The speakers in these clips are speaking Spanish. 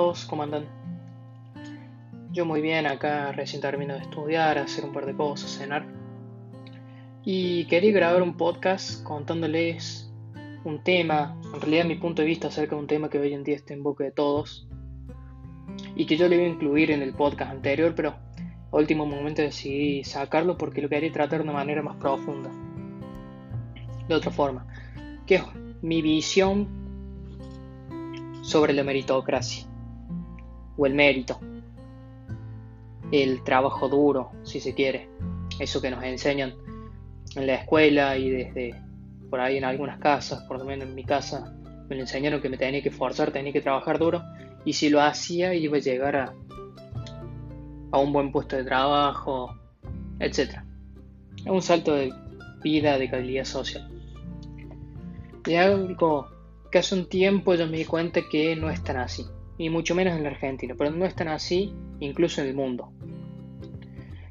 todos, ¿cómo andan? Yo muy bien, acá recién termino de estudiar, hacer un par de cosas, cenar. Y quería grabar un podcast contándoles un tema, en realidad mi punto de vista acerca de un tema que hoy en día está en boca de todos. Y que yo le iba a incluir en el podcast anterior, pero a último momento decidí sacarlo porque lo quería tratar de una manera más profunda. De otra forma, que es mi visión sobre la meritocracia o el mérito, el trabajo duro, si se quiere, eso que nos enseñan en la escuela y desde por ahí en algunas casas, por lo menos en mi casa, me lo enseñaron que me tenía que forzar, tenía que trabajar duro y si lo hacía iba a llegar a, a un buen puesto de trabajo, etc. Es un salto de vida, de calidad social. Y algo que hace un tiempo yo me di cuenta que no es tan así, y mucho menos en la Argentina, pero no es tan así incluso en el mundo.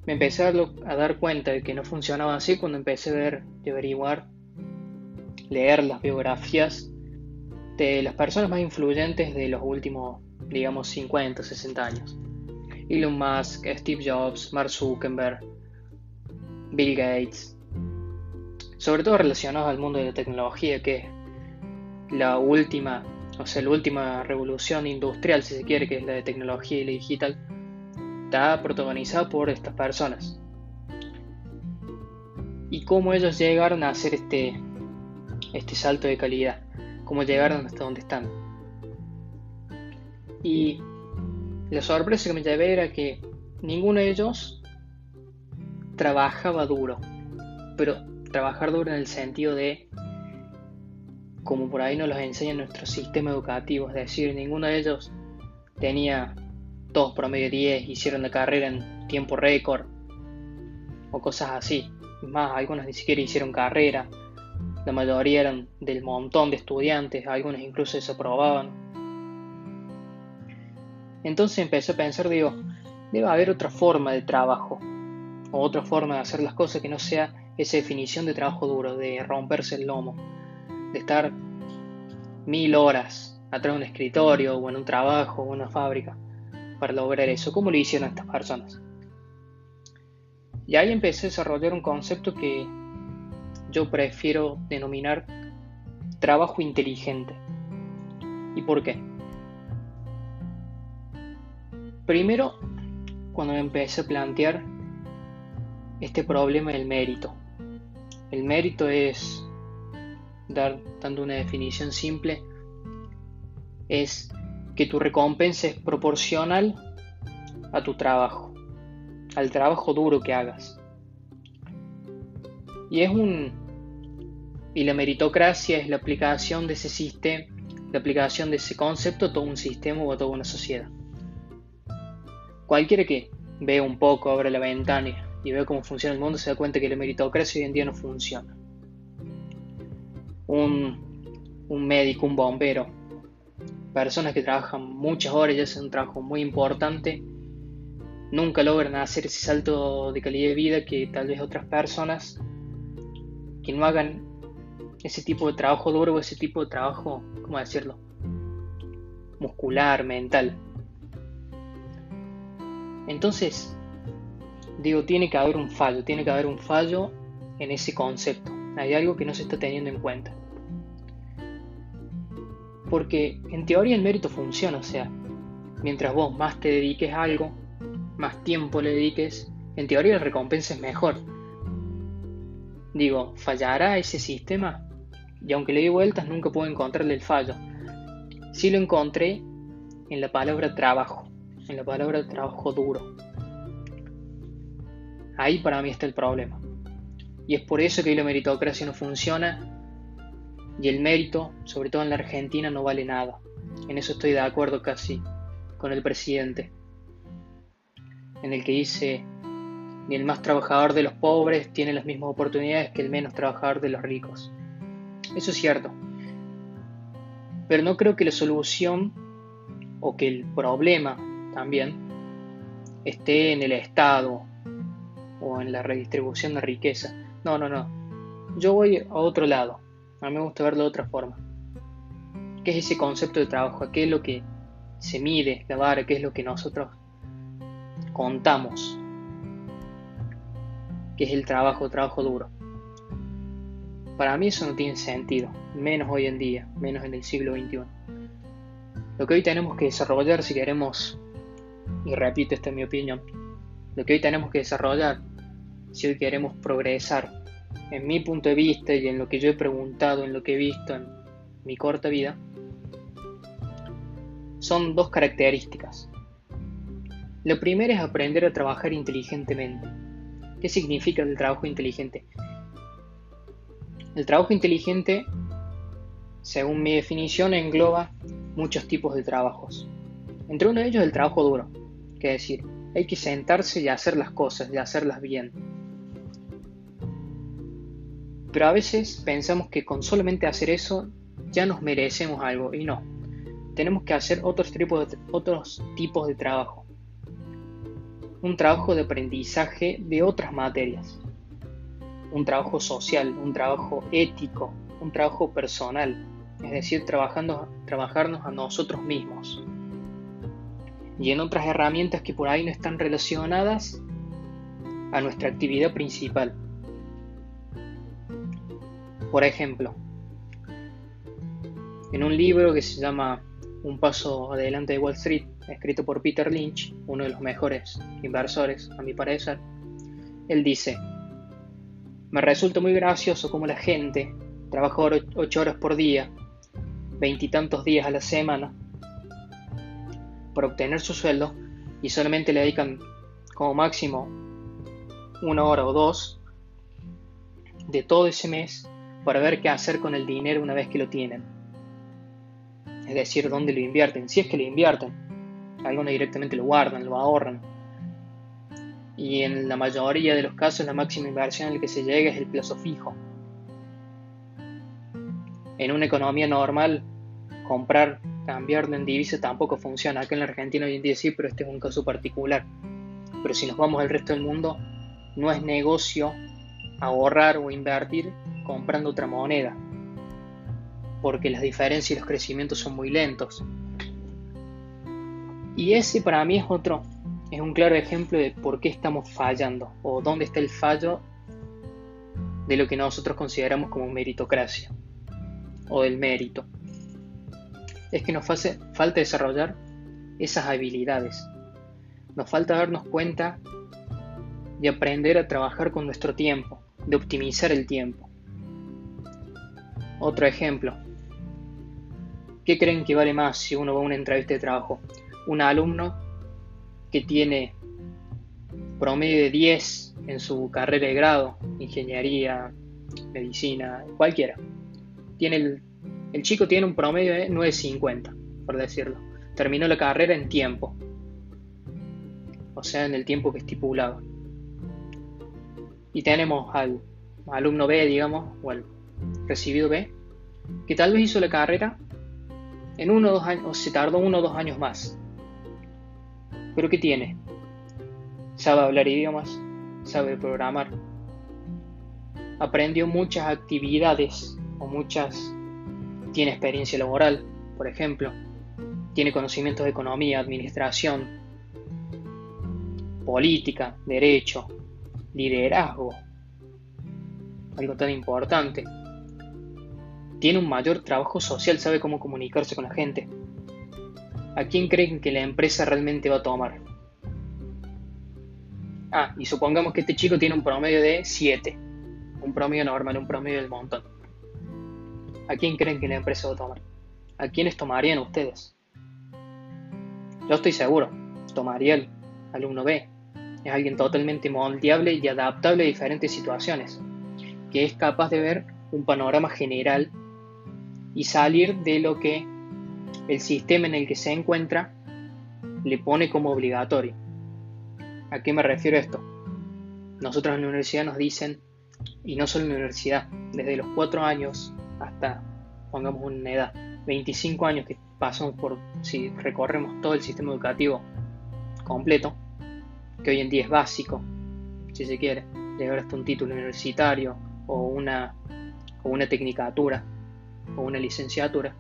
Me empecé a, dar cuenta de que no funcionaba así cuando empecé a ver y averiguar, leer las biografías de las personas más influyentes de los últimos, digamos, 50, 60 años. Elon Musk, Steve Jobs, Mark Zuckerberg, Bill Gates, sobre todo relacionados al mundo de la tecnología, que la última, o sea, la última revolución industrial, si se quiere, que es la de tecnología y la digital, está protagonizada por estas personas. Y cómo ellos llegaron a hacer este, este salto de calidad, cómo llegaron hasta donde están. Y la sorpresa que me llevé era que ninguno de ellos trabajaba duro, pero trabajar duro en el sentido de como por ahí nos los enseña nuestro sistema educativo, es decir, ninguno de ellos tenía todos promedio 10, hicieron la carrera en tiempo récord o cosas así. Más, algunos ni siquiera hicieron carrera, la mayoría eran del montón de estudiantes, algunos incluso desaprobaban. Entonces empecé a pensar, digo, debe haber otra forma de trabajo, o otra forma de hacer las cosas que no sea esa definición de trabajo duro, de romperse el lomo de estar mil horas atrás de un escritorio o en un trabajo o en una fábrica para lograr eso. ¿Cómo lo hicieron estas personas? Y ahí empecé a desarrollar un concepto que yo prefiero denominar trabajo inteligente. ¿Y por qué? Primero, cuando empecé a plantear este problema del mérito. El mérito es dar, dando una definición simple, es que tu recompensa es proporcional a tu trabajo, al trabajo duro que hagas. Y es un y la meritocracia es la aplicación de ese sistema, la aplicación de ese concepto a todo un sistema o a toda una sociedad. Cualquiera que vea un poco, abra la ventana y vea cómo funciona el mundo, se da cuenta que la meritocracia hoy en día no funciona un, médico, un bombero, personas que trabajan muchas horas y hacen un trabajo muy importante, nunca logran hacer ese salto de calidad de vida que tal vez otras personas que no hagan ese tipo de trabajo duro o ese tipo de trabajo, ¿cómo decirlo? Muscular, mental. Entonces, digo, tiene que haber un fallo, tiene que haber un fallo en ese concepto. Hay algo que no se está teniendo en cuenta. Porque en teoría el mérito funciona, o sea, mientras vos más te dediques a algo, más tiempo le dediques, en teoría la recompensa es mejor. Digo, ¿fallará ese sistema? Y aunque le di vueltas, nunca puedo encontrarle el fallo. Sí lo encontré en la palabra trabajo, en la palabra trabajo duro. Ahí para mí está el problema. Y es por eso que la meritocracia no funciona y el mérito, sobre todo en la Argentina, no vale nada. En eso estoy de acuerdo casi con el presidente, en el que dice, ni el más trabajador de los pobres tiene las mismas oportunidades que el menos trabajador de los ricos. Eso es cierto. Pero no creo que la solución o que el problema también esté en el Estado o en la redistribución de riqueza. No, no, no. Yo voy a otro lado. A mí me gusta verlo de otra forma. ¿Qué es ese concepto de trabajo? ¿Qué es lo que se mide, la vara? ¿Qué es lo que nosotros contamos? ¿Qué es el trabajo, trabajo duro? Para mí eso no tiene sentido, menos hoy en día, menos en el siglo XXI. Lo que hoy tenemos que desarrollar si queremos, y repito, esta es mi opinión, lo que hoy tenemos que desarrollar si hoy queremos progresar, en mi punto de vista y en lo que yo he preguntado, en lo que he visto en mi corta vida, son dos características. Lo primero es aprender a trabajar inteligentemente. ¿Qué significa el trabajo inteligente? El trabajo inteligente, según mi definición, engloba muchos tipos de trabajos. Entre uno de ellos el trabajo duro, que es decir, hay que sentarse y hacer las cosas, y hacerlas bien. Pero a veces pensamos que con solamente hacer eso ya nos merecemos algo y no tenemos que hacer otros tipos de, trabajo. Un trabajo de aprendizaje de otras materias. Un trabajo social, un trabajo ético, un trabajo personal. Es decir, trabajarnos a nosotros mismos. Y en otras herramientas que por ahí no están relacionadas a nuestra actividad principal. Por ejemplo, en un libro que se llama un paso adelante de Wall Street, escrito por Peter Lynch, uno de los mejores inversores, a mi parecer, él dice, me resulta muy gracioso como la gente trabaja ocho horas por día, veintitantos días a la semana, para obtener su sueldo y solamente le dedican como máximo una hora o dos de todo ese mes para ver qué hacer con el dinero una vez que lo tienen es decir, dónde lo invierten, si es que lo invierten. Algunos directamente lo guardan, lo ahorran. Y en la mayoría de los casos la máxima inversión al que se llega es el plazo fijo. En una economía normal, comprar, cambiar de divisa tampoco funciona. Acá en la Argentina hoy en día sí, pero este es un caso particular. Pero si nos vamos al resto del mundo, no es negocio ahorrar o invertir comprando otra moneda porque las diferencias y los crecimientos son muy lentos. Y ese para mí es otro, es un claro ejemplo de por qué estamos fallando o dónde está el fallo de lo que nosotros consideramos como meritocracia o del mérito. Es que nos hace falta desarrollar esas habilidades. Nos falta darnos cuenta de aprender a trabajar con nuestro tiempo, de optimizar el tiempo. Otro ejemplo, ¿Qué creen que vale más si uno va a una entrevista de trabajo? ¿Un alumno que tiene promedio de 10 en su carrera de grado, ingeniería, medicina, cualquiera? Tiene el, el chico tiene un promedio de 9.50, por decirlo. Terminó la carrera en tiempo, o sea, en el tiempo que estipulado. Y tenemos al alumno B, digamos, o al recibido B, que tal vez hizo la carrera en uno o dos años, se tardó uno o dos años más. Pero ¿qué tiene? Sabe hablar idiomas, sabe programar. Aprendió muchas actividades o muchas... Tiene experiencia laboral, por ejemplo. Tiene conocimientos de economía, administración, política, derecho, liderazgo. Algo tan importante tiene un mayor trabajo social, sabe cómo comunicarse con la gente. ¿A quién creen que la empresa realmente va a tomar? Ah, y supongamos que este chico tiene un promedio de 7, un promedio normal, un promedio del montón. ¿A quién creen que la empresa va a tomar? ¿A quiénes tomarían ustedes? Yo estoy seguro, tomaría el alumno B. Es alguien totalmente moldeable y adaptable a diferentes situaciones, que es capaz de ver un panorama general y salir de lo que el sistema en el que se encuentra le pone como obligatorio. ¿A qué me refiero esto? Nosotros en la universidad nos dicen, y no solo en la universidad, desde los 4 años hasta, pongamos una edad, 25 años que pasamos por, si recorremos todo el sistema educativo completo, que hoy en día es básico, si se quiere, llegar hasta un título universitario o una, o una tecnicatura o una licenciatura,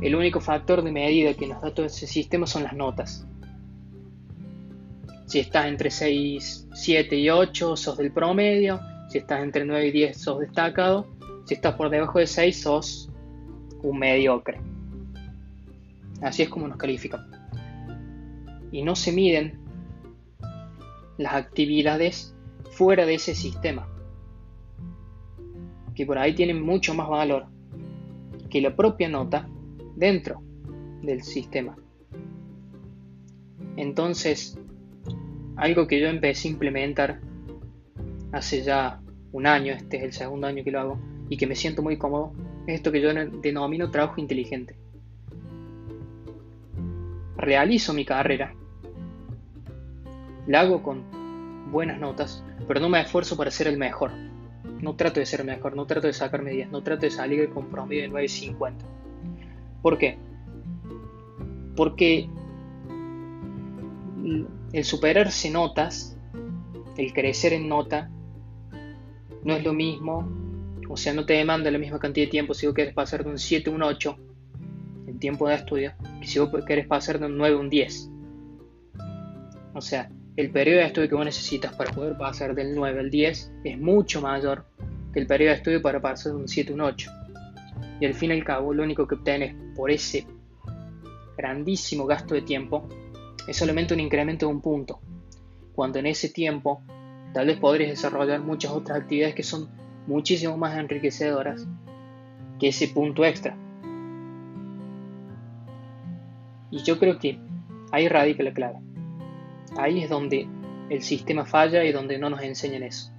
el único factor de medida que nos da todo ese sistema son las notas. Si estás entre 6, 7 y 8, sos del promedio. Si estás entre 9 y 10, sos destacado. Si estás por debajo de 6, sos un mediocre. Así es como nos califican. Y no se miden las actividades fuera de ese sistema, que por ahí tienen mucho más valor que la propia nota dentro del sistema. Entonces, algo que yo empecé a implementar hace ya un año, este es el segundo año que lo hago, y que me siento muy cómodo, es esto que yo denomino trabajo inteligente. Realizo mi carrera, la hago con buenas notas, pero no me esfuerzo para ser el mejor. No trato de ser mejor, no trato de sacarme 10, no trato de salir con promedio de 9.50. ¿Por qué? Porque el superarse notas, el crecer en nota, no es lo mismo, o sea, no te demanda la misma cantidad de tiempo si vos quieres pasar de un 7 a un 8 en tiempo de estudio, que si vos querés pasar de un 9 a un 10. O sea, el periodo de estudio que vos necesitas para poder pasar del 9 al 10 es mucho mayor que el periodo de estudio para pasar de un 7 a un 8 y al fin y al cabo lo único que obtienes por ese grandísimo gasto de tiempo es solamente un incremento de un punto, cuando en ese tiempo tal vez podrías desarrollar muchas otras actividades que son muchísimo más enriquecedoras que ese punto extra. Y yo creo que ahí radica la clave. Ahí es donde el sistema falla y donde no nos enseñan eso.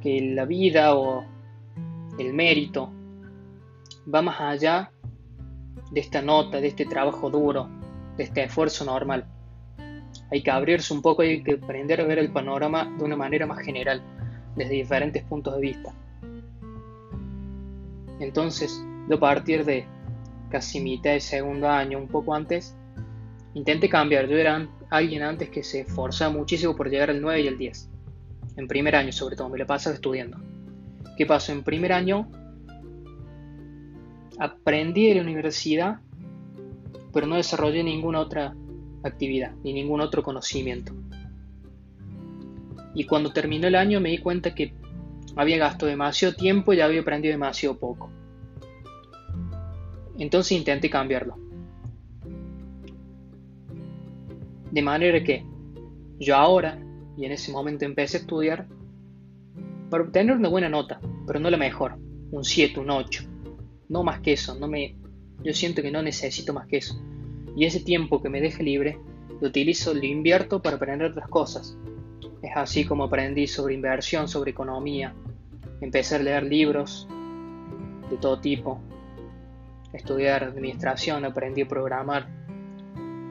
Que la vida o el mérito va más allá de esta nota, de este trabajo duro, de este esfuerzo normal. Hay que abrirse un poco y hay que aprender a ver el panorama de una manera más general, desde diferentes puntos de vista. Entonces, yo a partir de casi mitad de segundo año, un poco antes, intenté cambiar. Yo era alguien antes que se esforzaba muchísimo por llegar al 9 y al 10. En primer año, sobre todo, me lo pasaba estudiando. ¿Qué pasó? En primer año aprendí en la universidad, pero no desarrollé ninguna otra actividad ni ningún otro conocimiento. Y cuando terminó el año me di cuenta que había gastado demasiado tiempo y había aprendido demasiado poco. Entonces intenté cambiarlo. De manera que yo ahora, y en ese momento empecé a estudiar, para obtener una buena nota, pero no la mejor, un 7, un 8 no más que eso, no me, yo siento que no necesito más que eso. Y ese tiempo que me deje libre, lo utilizo, lo invierto para aprender otras cosas. Es así como aprendí sobre inversión, sobre economía. Empecé a leer libros de todo tipo. Estudiar administración, aprendí a programar.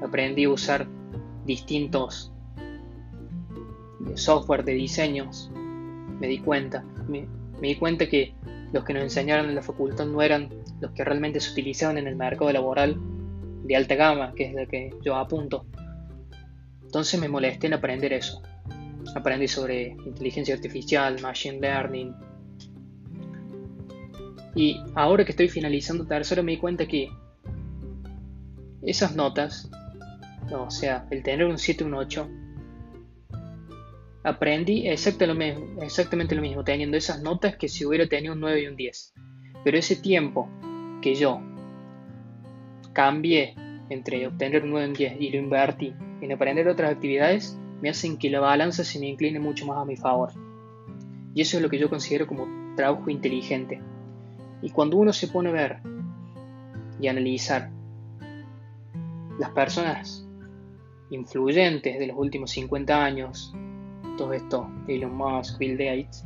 Aprendí a usar distintos software de diseños. Me di cuenta. me di cuenta que los que nos enseñaron en la facultad no eran los que realmente se utilizaban en el mercado laboral de alta gama, que es el que yo apunto. Entonces me molesté en aprender eso. Aprendí sobre inteligencia artificial, machine learning. Y ahora que estoy finalizando tercero me di cuenta que esas notas, o sea, el tener un 7 un 8, aprendí exactamente lo, mismo, teniendo esas notas que si hubiera tenido un 9 y un 10. Pero ese tiempo que yo cambié entre obtener un 9 y un 10 y lo invertí en aprender otras actividades, me hacen que la balanza se me incline mucho más a mi favor. Y eso es lo que yo considero como trabajo inteligente. Y cuando uno se pone a ver y analizar las personas influyentes de los últimos 50 años, todo esto, Elon Musk, Bill Gates,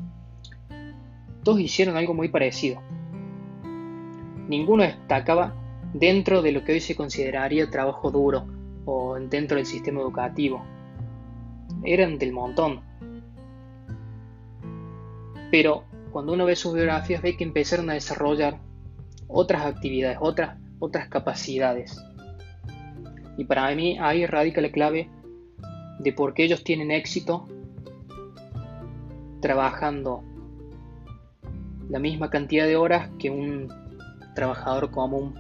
todos hicieron algo muy parecido. Ninguno destacaba dentro de lo que hoy se consideraría trabajo duro o dentro del sistema educativo. Eran del montón. Pero cuando uno ve sus biografías ve que empezaron a desarrollar otras actividades, otras, otras capacidades. Y para mí ahí radica la clave de por qué ellos tienen éxito trabajando la misma cantidad de horas que un trabajador común,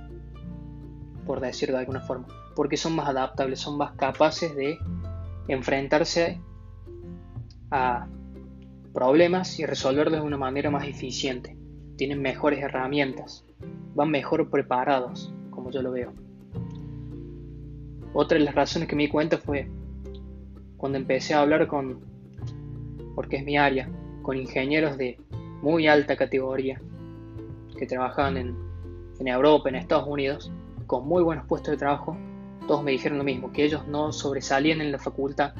por decirlo de alguna forma, porque son más adaptables, son más capaces de enfrentarse a problemas y resolverlos de una manera más eficiente. Tienen mejores herramientas, van mejor preparados, como yo lo veo. Otra de las razones que me di cuenta fue cuando empecé a hablar con, porque es mi área, con ingenieros de muy alta categoría que trabajaban en, en Europa, en Estados Unidos, con muy buenos puestos de trabajo, todos me dijeron lo mismo, que ellos no sobresalían en la facultad,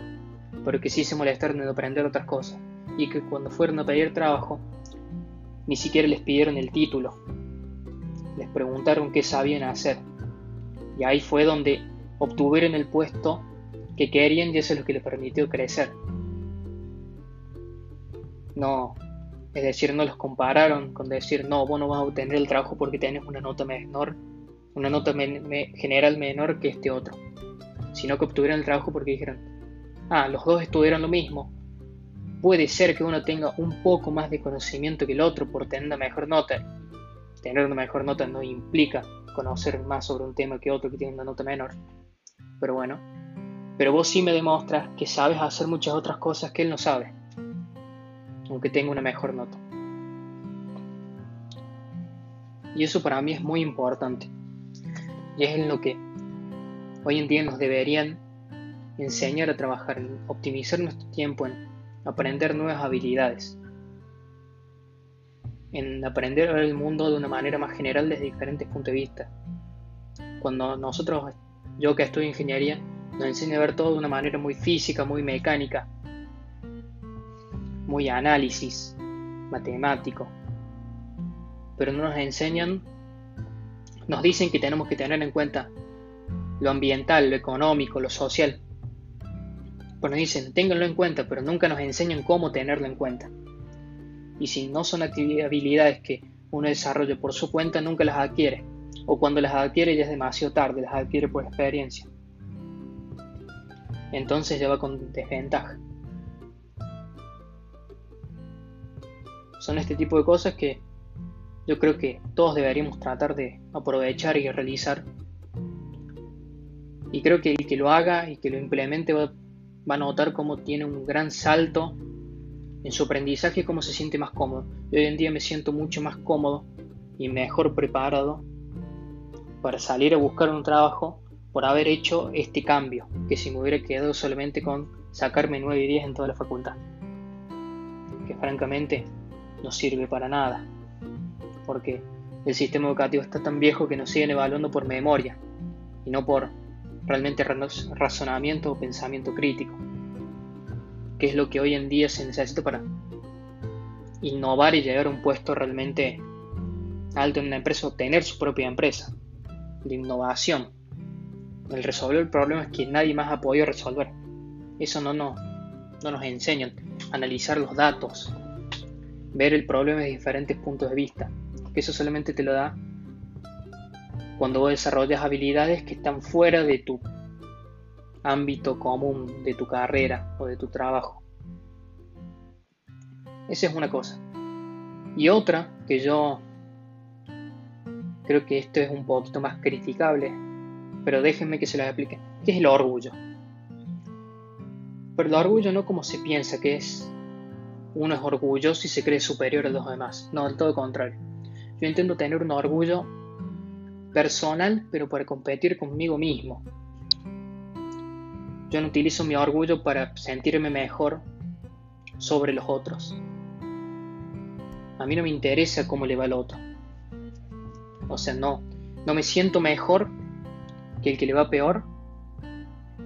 pero que sí se molestaron en aprender otras cosas y que cuando fueron a pedir trabajo ni siquiera les pidieron el título. Les preguntaron qué sabían hacer. Y ahí fue donde obtuvieron el puesto que querían y eso es lo que les permitió crecer. No, es decir, no los compararon con decir, no, vos no vas a obtener el trabajo porque tenés una nota menor, una nota general menor que este otro, sino que obtuvieron el trabajo porque dijeron, ah, los dos estudiaron lo mismo, puede ser que uno tenga un poco más de conocimiento que el otro por tener una mejor nota. Tener una mejor nota no implica conocer más sobre un tema que otro que tiene una nota menor. Pero bueno, pero vos sí me demostras que sabes hacer muchas otras cosas que él no sabe, aunque tenga una mejor nota. Y eso para mí es muy importante. Y es en lo que hoy en día nos deberían enseñar a trabajar, en optimizar nuestro tiempo, en aprender nuevas habilidades, en aprender el mundo de una manera más general desde diferentes puntos de vista. Cuando nosotros, yo que estudio ingeniería, nos enseña a ver todo de una manera muy física, muy mecánica, muy análisis, matemático. Pero no nos enseñan, nos dicen que tenemos que tener en cuenta lo ambiental, lo económico, lo social. Pues nos dicen, ténganlo en cuenta, pero nunca nos enseñan cómo tenerlo en cuenta. Y si no son habilidades que uno desarrolla por su cuenta, nunca las adquiere. O cuando las adquiere ya es demasiado tarde, las adquiere por experiencia. Entonces ya va con desventaja. Son este tipo de cosas que yo creo que todos deberíamos tratar de aprovechar y realizar. Y creo que el que lo haga y que lo implemente va a notar cómo tiene un gran salto en su aprendizaje y cómo se siente más cómodo. hoy en día me siento mucho más cómodo y mejor preparado para salir a buscar un trabajo por haber hecho este cambio, que si me hubiera quedado solamente con sacarme 9 y 10 en toda la facultad. Que francamente no sirve para nada, porque el sistema educativo está tan viejo que nos siguen evaluando por memoria y no por realmente razonamiento o pensamiento crítico, que es lo que hoy en día se necesita para innovar y llegar a un puesto realmente alto en una empresa o tener su propia empresa, de innovación. El resolver el problema es que nadie más ha podido resolver. Eso no, no, no nos enseñan. Analizar los datos, ver el problema de diferentes puntos de vista. Eso solamente te lo da cuando vos desarrollas habilidades que están fuera de tu ámbito común, de tu carrera o de tu trabajo. Esa es una cosa. Y otra que yo creo que esto es un poquito más criticable, pero déjenme que se las explique, que es el orgullo. Pero el orgullo no como se piensa que es. Uno es orgulloso y se cree superior a los demás. No, del todo contrario. Yo intento tener un orgullo personal, pero para competir conmigo mismo. Yo no utilizo mi orgullo para sentirme mejor sobre los otros. A mí no me interesa cómo le va al otro. O sea, no, no me siento mejor que el que le va peor,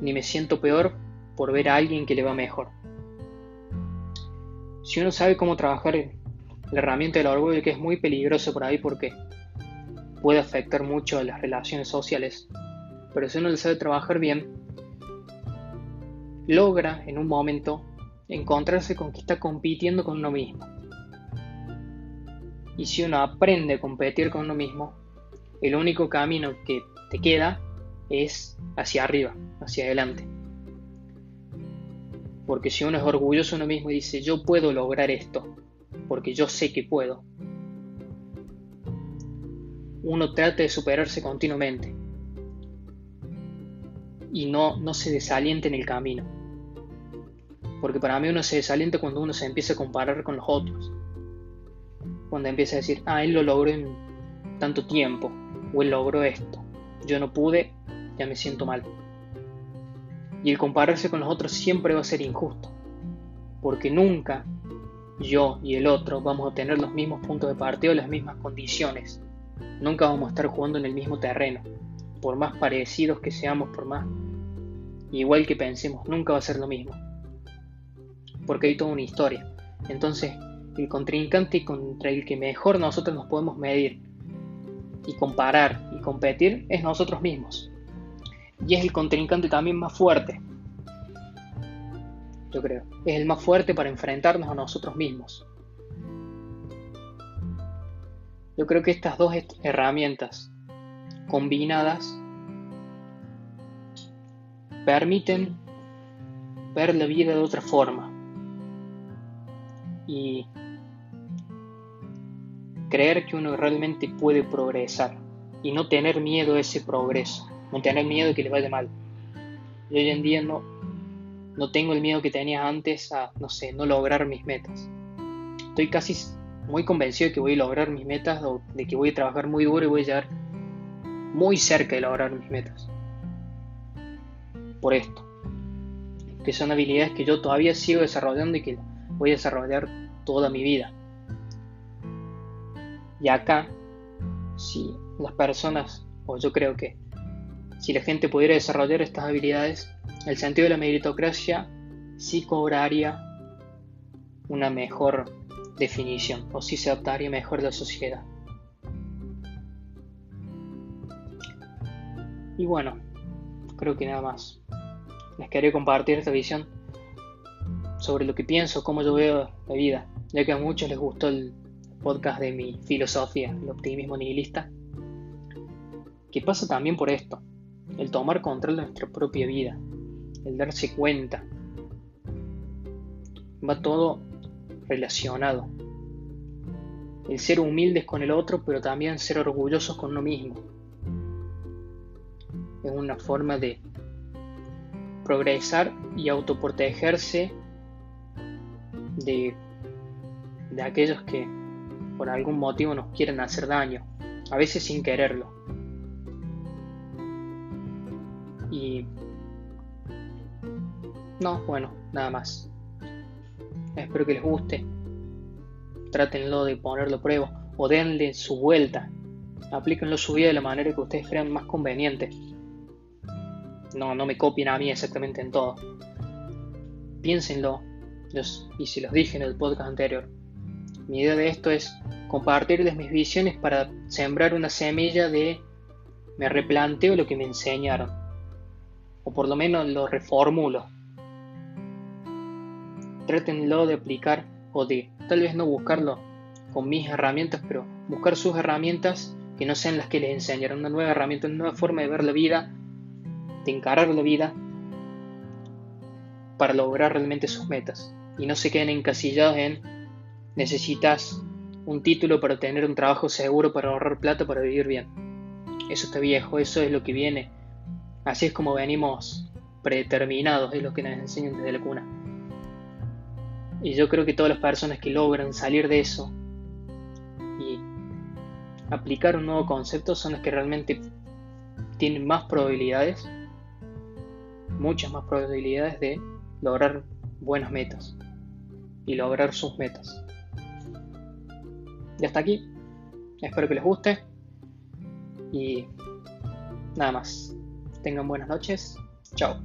ni me siento peor por ver a alguien que le va mejor. Si uno sabe cómo trabajar la herramienta del orgullo, que es muy peligroso por ahí porque puede afectar mucho a las relaciones sociales. Pero si uno le sabe trabajar bien, logra en un momento encontrarse con que está compitiendo con uno mismo. Y si uno aprende a competir con uno mismo, el único camino que te queda es hacia arriba, hacia adelante. Porque si uno es orgulloso de uno mismo y dice, yo puedo lograr esto, porque yo sé que puedo, uno trata de superarse continuamente y no, no se desaliente en el camino. Porque para mí uno se desalienta cuando uno se empieza a comparar con los otros. Cuando empieza a decir, ah, él lo logró en tanto tiempo, o él logró esto, yo no pude, ya me siento mal. Y el compararse con los otros siempre va a ser injusto, porque nunca yo y el otro vamos a tener los mismos puntos de partida o las mismas condiciones Nunca vamos a estar jugando en el mismo terreno. Por más parecidos que seamos, por más igual que pensemos, nunca va a ser lo mismo. Porque hay toda una historia. Entonces, el contrincante contra el que mejor nosotros nos podemos medir y comparar y competir es nosotros mismos. Y es el contrincante también más fuerte. Yo creo. Es el más fuerte para enfrentarnos a nosotros mismos. Yo creo que estas dos herramientas combinadas permiten ver la vida de otra forma y creer que uno realmente puede progresar y no tener miedo a ese progreso, no tener miedo de que le vaya mal. Yo hoy en día no, no tengo el miedo que tenía antes a, no sé, no lograr mis metas. Estoy casi muy convencido de que voy a lograr mis metas o de que voy a trabajar muy duro y voy a llegar muy cerca de lograr mis metas. Por esto. Que son habilidades que yo todavía sigo desarrollando y que voy a desarrollar toda mi vida. Y acá, si las personas, o yo creo que si la gente pudiera desarrollar estas habilidades, el sentido de la meritocracia sí cobraría una mejor definición o si se adaptaría mejor la sociedad. Y bueno, creo que nada más. Les quería compartir esta visión sobre lo que pienso, cómo yo veo la vida, ya que a muchos les gustó el podcast de mi filosofía, el optimismo nihilista, que pasa también por esto, el tomar control de nuestra propia vida, el darse cuenta. Va todo relacionado. El ser humildes con el otro, pero también ser orgullosos con uno mismo. Es una forma de progresar y autoprotegerse de, de aquellos que por algún motivo nos quieren hacer daño, a veces sin quererlo. Y... No, bueno, nada más. Espero que les guste. Trátenlo de ponerlo a prueba o denle su vuelta. Aplíquenlo su vida de la manera que ustedes crean más conveniente. No, no me copien a mí exactamente en todo. Piénsenlo. y se los dije en el podcast anterior. Mi idea de esto es compartirles mis visiones para sembrar una semilla de me replanteo lo que me enseñaron. O por lo menos lo reformulo. Trátenlo de aplicar o de tal vez no buscarlo con mis herramientas, pero buscar sus herramientas que no sean las que les enseñaron, una nueva herramienta, una nueva forma de ver la vida, de encarar la vida para lograr realmente sus metas. Y no se queden encasillados en necesitas un título para tener un trabajo seguro, para ahorrar plata, para vivir bien. Eso está viejo, eso es lo que viene. Así es como venimos predeterminados, es lo que nos enseñan desde la cuna. Y yo creo que todas las personas que logran salir de eso y aplicar un nuevo concepto son las que realmente tienen más probabilidades, muchas más probabilidades de lograr buenas metas y lograr sus metas. Y hasta aquí, espero que les guste y nada más. Tengan buenas noches, chao.